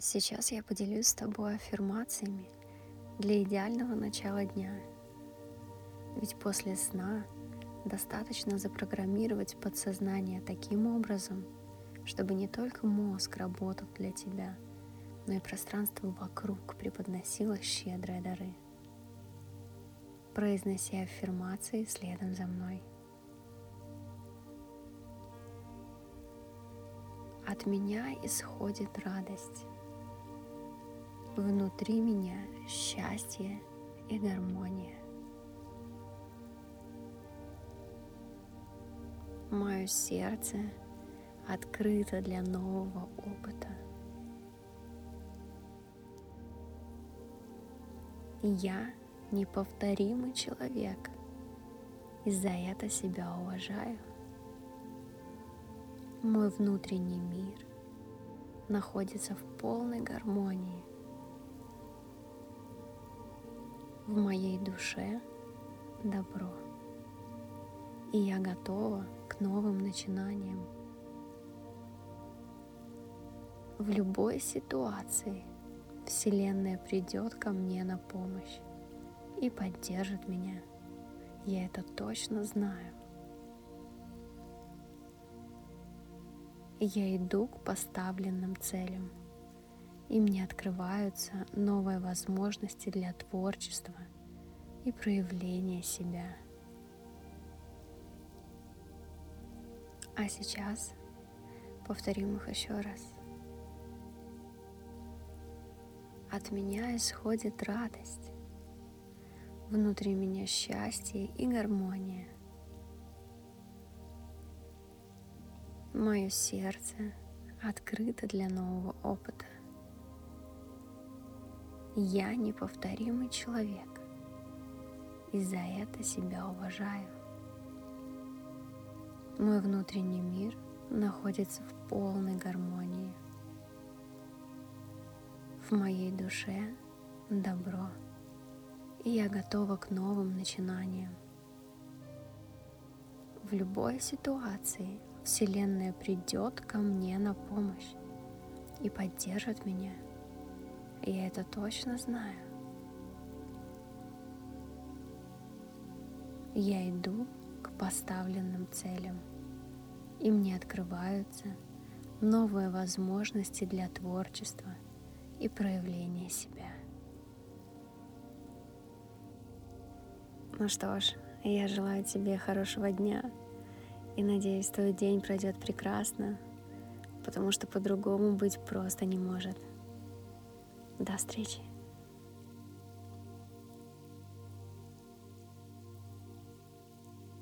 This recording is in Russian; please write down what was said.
Сейчас я поделюсь с тобой аффирмациями для идеального начала дня. Ведь после сна достаточно запрограммировать подсознание таким образом, чтобы не только мозг работал для тебя, но и пространство вокруг преподносило щедрые дары. Произноси аффирмации следом за мной. От меня исходит радость. Внутри меня счастье и гармония. Мое сердце открыто для нового опыта. Я неповторимый человек, и за это себя уважаю. Мой внутренний мир находится в полной гармонии – в моей душе добро. И я готова к новым начинаниям. В любой ситуации Вселенная придет ко мне на помощь и поддержит меня. Я это точно знаю. Я иду к поставленным целям – и мне открываются новые возможности для творчества и проявления себя. А сейчас повторим их еще раз. От меня исходит радость, внутри меня счастье и гармония. Мое сердце открыто для нового опыта. Я неповторимый человек, и за это себя уважаю. Мой внутренний мир находится в полной гармонии. В моей душе добро, и я готова к новым начинаниям. В любой ситуации Вселенная придет ко мне на помощь и поддержит меня – я это точно знаю. Я иду к поставленным целям, и мне открываются новые возможности для творчества и проявления себя. Ну что ж, я желаю тебе хорошего дня и надеюсь, твой день пройдет прекрасно, потому что по-другому быть просто не может. До встречи.